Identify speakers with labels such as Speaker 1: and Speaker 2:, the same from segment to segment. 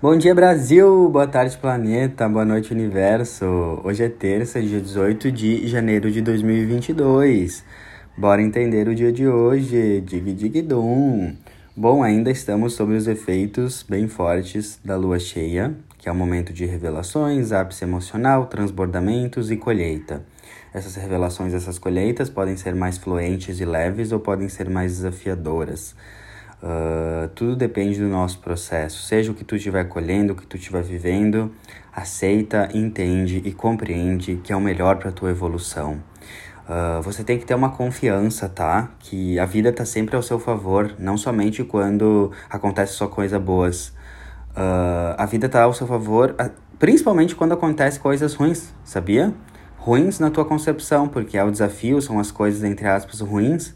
Speaker 1: Bom dia, Brasil! Boa tarde, planeta! Boa noite, universo! Hoje é terça, dia 18 de janeiro de 2022. Bora entender o dia de hoje. Dig, dig, dum! Bom, ainda estamos sobre os efeitos bem fortes da lua cheia, que é o momento de revelações, ápice emocional, transbordamentos e colheita. Essas revelações, essas colheitas podem ser mais fluentes e leves ou podem ser mais desafiadoras. Uh, tudo depende do nosso processo. Seja o que tu estiver colhendo, o que tu estiver vivendo, aceita, entende e compreende que é o melhor para tua evolução. Uh, você tem que ter uma confiança, tá? Que a vida tá sempre ao seu favor, não somente quando acontece só coisas boas. Uh, a vida tá ao seu favor, principalmente quando acontece coisas ruins, sabia? Ruins na tua concepção, porque é o desafio, são as coisas, entre aspas, ruins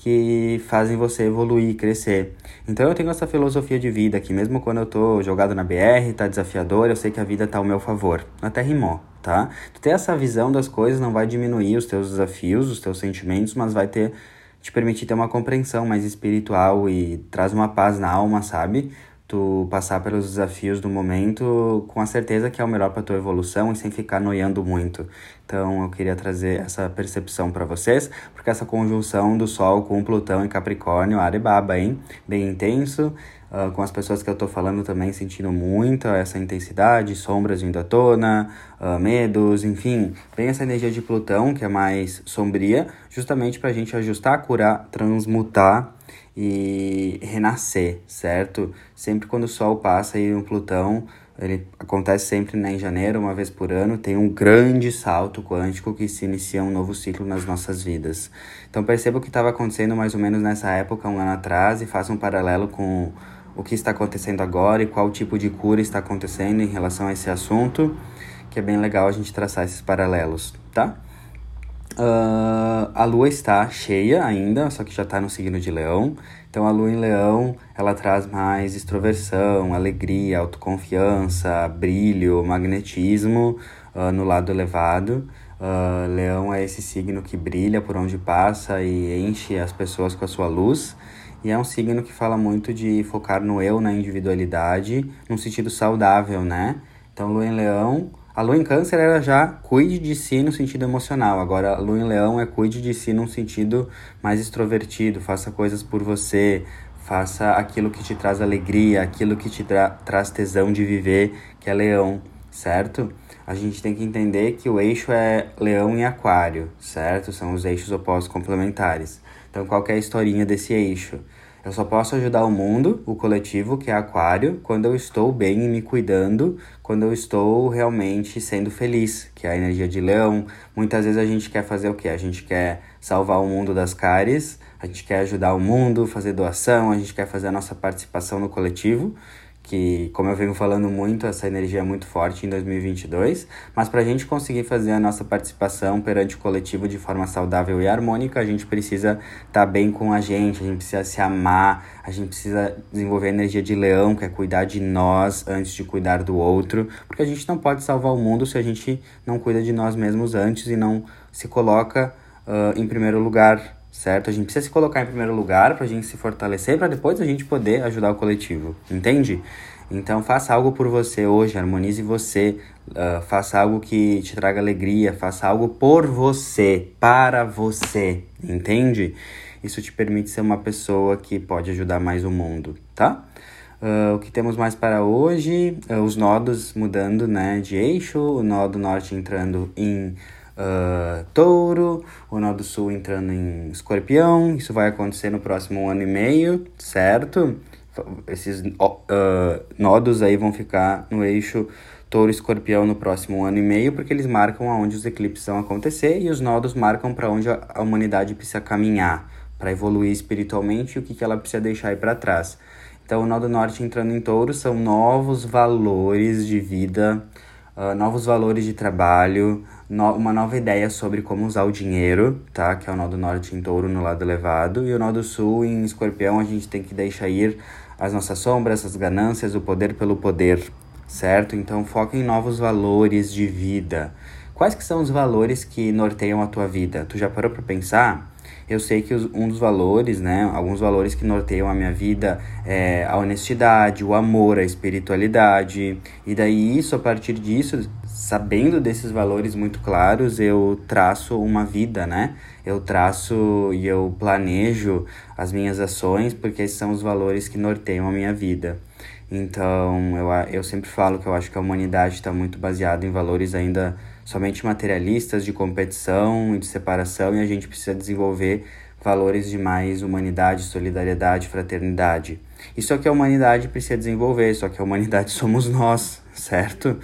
Speaker 1: que fazem você evoluir, crescer. Então eu tenho essa filosofia de vida que mesmo quando eu tô jogado na BR, tá desafiador, eu sei que a vida tá ao meu favor. Até rimou, tá? Tu ter essa visão das coisas não vai diminuir os teus desafios, os teus sentimentos, mas vai ter te permitir ter uma compreensão mais espiritual e traz uma paz na alma, sabe? Tu passar pelos desafios do momento com a certeza que é o melhor para tua evolução e sem ficar noiando muito. Então eu queria trazer essa percepção para vocês, porque essa conjunção do Sol com Plutão em Capricórnio, Arebaba, hein? Bem intenso, uh, com as pessoas que eu tô falando também sentindo muito essa intensidade, sombras vindo à tona, uh, medos, enfim, bem essa energia de Plutão que é mais sombria, justamente para a gente ajustar, curar, transmutar e renascer, certo? Sempre quando o Sol passa aí no Plutão, ele acontece sempre né, em janeiro, uma vez por ano, tem um grande salto quântico que se inicia um novo ciclo nas nossas vidas. Então perceba o que estava acontecendo mais ou menos nessa época, um ano atrás, e faça um paralelo com o que está acontecendo agora e qual tipo de cura está acontecendo em relação a esse assunto, que é bem legal a gente traçar esses paralelos, tá? Uh, a lua está cheia ainda, só que já está no signo de leão. Então a lua em leão, ela traz mais extroversão, alegria, autoconfiança, brilho, magnetismo uh, no lado elevado. Uh, leão é esse signo que brilha por onde passa e enche as pessoas com a sua luz. E é um signo que fala muito de focar no eu, na individualidade, num sentido saudável, né? Então, lua em leão a lua em câncer era já cuide de si no sentido emocional. Agora, a lua em leão é cuide de si num sentido mais extrovertido. Faça coisas por você. Faça aquilo que te traz alegria, aquilo que te tra traz tesão de viver, que é leão, certo? A gente tem que entender que o eixo é leão e aquário, certo? São os eixos opostos complementares. Então, qual é a historinha desse eixo? Eu só posso ajudar o mundo, o coletivo, que é Aquário, quando eu estou bem e me cuidando, quando eu estou realmente sendo feliz, que é a energia de leão. Muitas vezes a gente quer fazer o quê? A gente quer salvar o mundo das cáries, a gente quer ajudar o mundo, fazer doação, a gente quer fazer a nossa participação no coletivo que, como eu venho falando muito, essa energia é muito forte em 2022, mas para a gente conseguir fazer a nossa participação perante o coletivo de forma saudável e harmônica, a gente precisa estar tá bem com a gente, a gente precisa se amar, a gente precisa desenvolver a energia de leão, que é cuidar de nós antes de cuidar do outro, porque a gente não pode salvar o mundo se a gente não cuida de nós mesmos antes e não se coloca uh, em primeiro lugar certo? A gente precisa se colocar em primeiro lugar para a gente se fortalecer, para depois a gente poder ajudar o coletivo, entende? Então faça algo por você hoje, harmonize você, uh, faça algo que te traga alegria, faça algo por você, para você, entende? Isso te permite ser uma pessoa que pode ajudar mais o mundo, tá? Uh, o que temos mais para hoje? Uh, os nodos mudando né, de eixo, o nó do norte entrando em uh, touro, o nó do sul entrando em escorpião. Isso vai acontecer no próximo ano e meio, certo? Esses uh, nodos aí vão ficar no eixo touro escorpião no próximo ano e meio, porque eles marcam aonde os eclipses vão acontecer e os nodos marcam para onde a humanidade precisa caminhar para evoluir espiritualmente e o que, que ela precisa deixar aí para trás. Então, o nó do norte entrando em touro são novos valores de vida, uh, novos valores de trabalho, no, uma nova ideia sobre como usar o dinheiro, tá? Que é o nó do norte em touro no lado elevado. E o nó do sul em escorpião a gente tem que deixar ir as nossas sombras, as ganâncias, o poder pelo poder, certo? Então foca em novos valores de vida. Quais que são os valores que norteiam a tua vida? Tu já parou para pensar? Eu sei que um dos valores, né, alguns valores que norteiam a minha vida é a honestidade, o amor, a espiritualidade. E daí isso, a partir disso, sabendo desses valores muito claros, eu traço uma vida, né? Eu traço e eu planejo as minhas ações, porque esses são os valores que norteiam a minha vida. Então, eu, eu sempre falo que eu acho que a humanidade está muito baseada em valores ainda somente materialistas, de competição e de separação, e a gente precisa desenvolver valores de mais humanidade, solidariedade, fraternidade. Isso é que a humanidade precisa desenvolver, só que a humanidade somos nós, certo?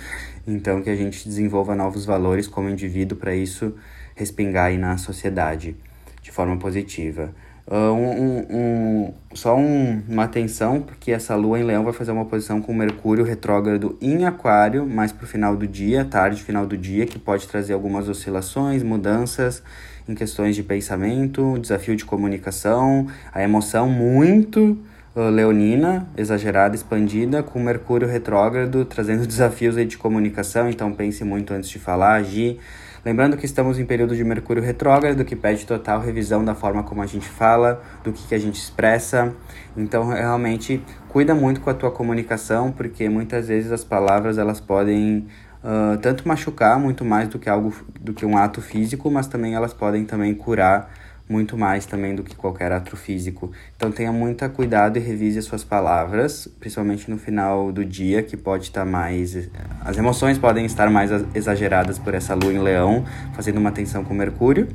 Speaker 1: Então, que a gente desenvolva novos valores como indivíduo para isso respingar aí na sociedade de forma positiva. Uh, um, um, só um, uma atenção, porque essa lua em leão vai fazer uma posição com Mercúrio retrógrado em Aquário, mais para o final do dia, tarde, final do dia, que pode trazer algumas oscilações, mudanças em questões de pensamento, desafio de comunicação, a emoção muito uh, leonina, exagerada, expandida, com Mercúrio retrógrado trazendo desafios de comunicação, então pense muito antes de falar, agir Lembrando que estamos em período de Mercúrio retrógrado, que pede total revisão da forma como a gente fala, do que, que a gente expressa. Então, realmente, cuida muito com a tua comunicação, porque muitas vezes as palavras elas podem uh, tanto machucar muito mais do que algo do que um ato físico, mas também elas podem também curar muito mais também do que qualquer ato físico. Então tenha muito cuidado e revise as suas palavras, principalmente no final do dia, que pode estar mais. As emoções podem estar mais exageradas por essa lua em leão, fazendo uma tensão com Mercúrio.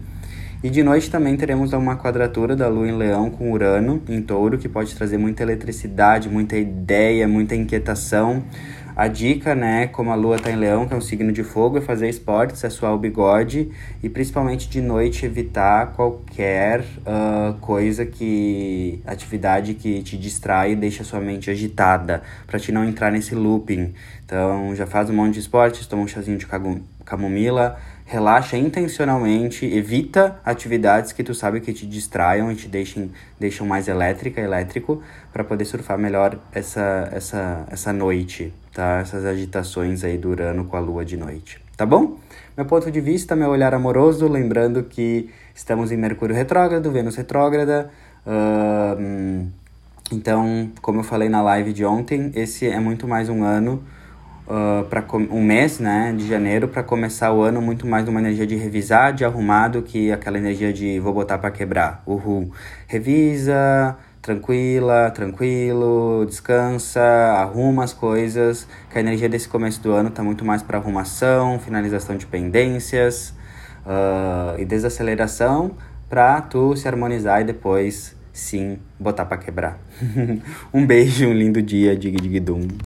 Speaker 1: E de noite também teremos uma quadratura da Lua em Leão com Urano em Touro, que pode trazer muita eletricidade, muita ideia, muita inquietação. A dica, né, como a lua está em leão, que é um signo de fogo, é fazer esportes, é suar o bigode e principalmente de noite evitar qualquer uh, coisa que. atividade que te distrai e deixa sua mente agitada, para te não entrar nesse looping. Então já faz um monte de esportes, toma um chazinho de camomila, relaxa intencionalmente, evita atividades que tu sabe que te distraiam e te deixem, deixam mais elétrica, elétrico, para poder surfar melhor essa, essa, essa noite, tá? Essas agitações aí do Urano com a Lua de noite, tá bom? Meu ponto de vista, meu olhar amoroso, lembrando que estamos em Mercúrio retrógrado, Vênus retrógrada, uh, então, como eu falei na live de ontem, esse é muito mais um ano uh, para um mês, né, de janeiro, para começar o ano muito mais numa energia de revisar, de arrumar, do que aquela energia de vou botar para quebrar. Uhul. Revisa, tranquila, tranquilo, descansa, arruma as coisas, que a energia desse começo do ano tá muito mais para arrumação, finalização de pendências uh, e desaceleração para tu se harmonizar e depois sim botar para quebrar. um beijo, um lindo dia, dig dig dum.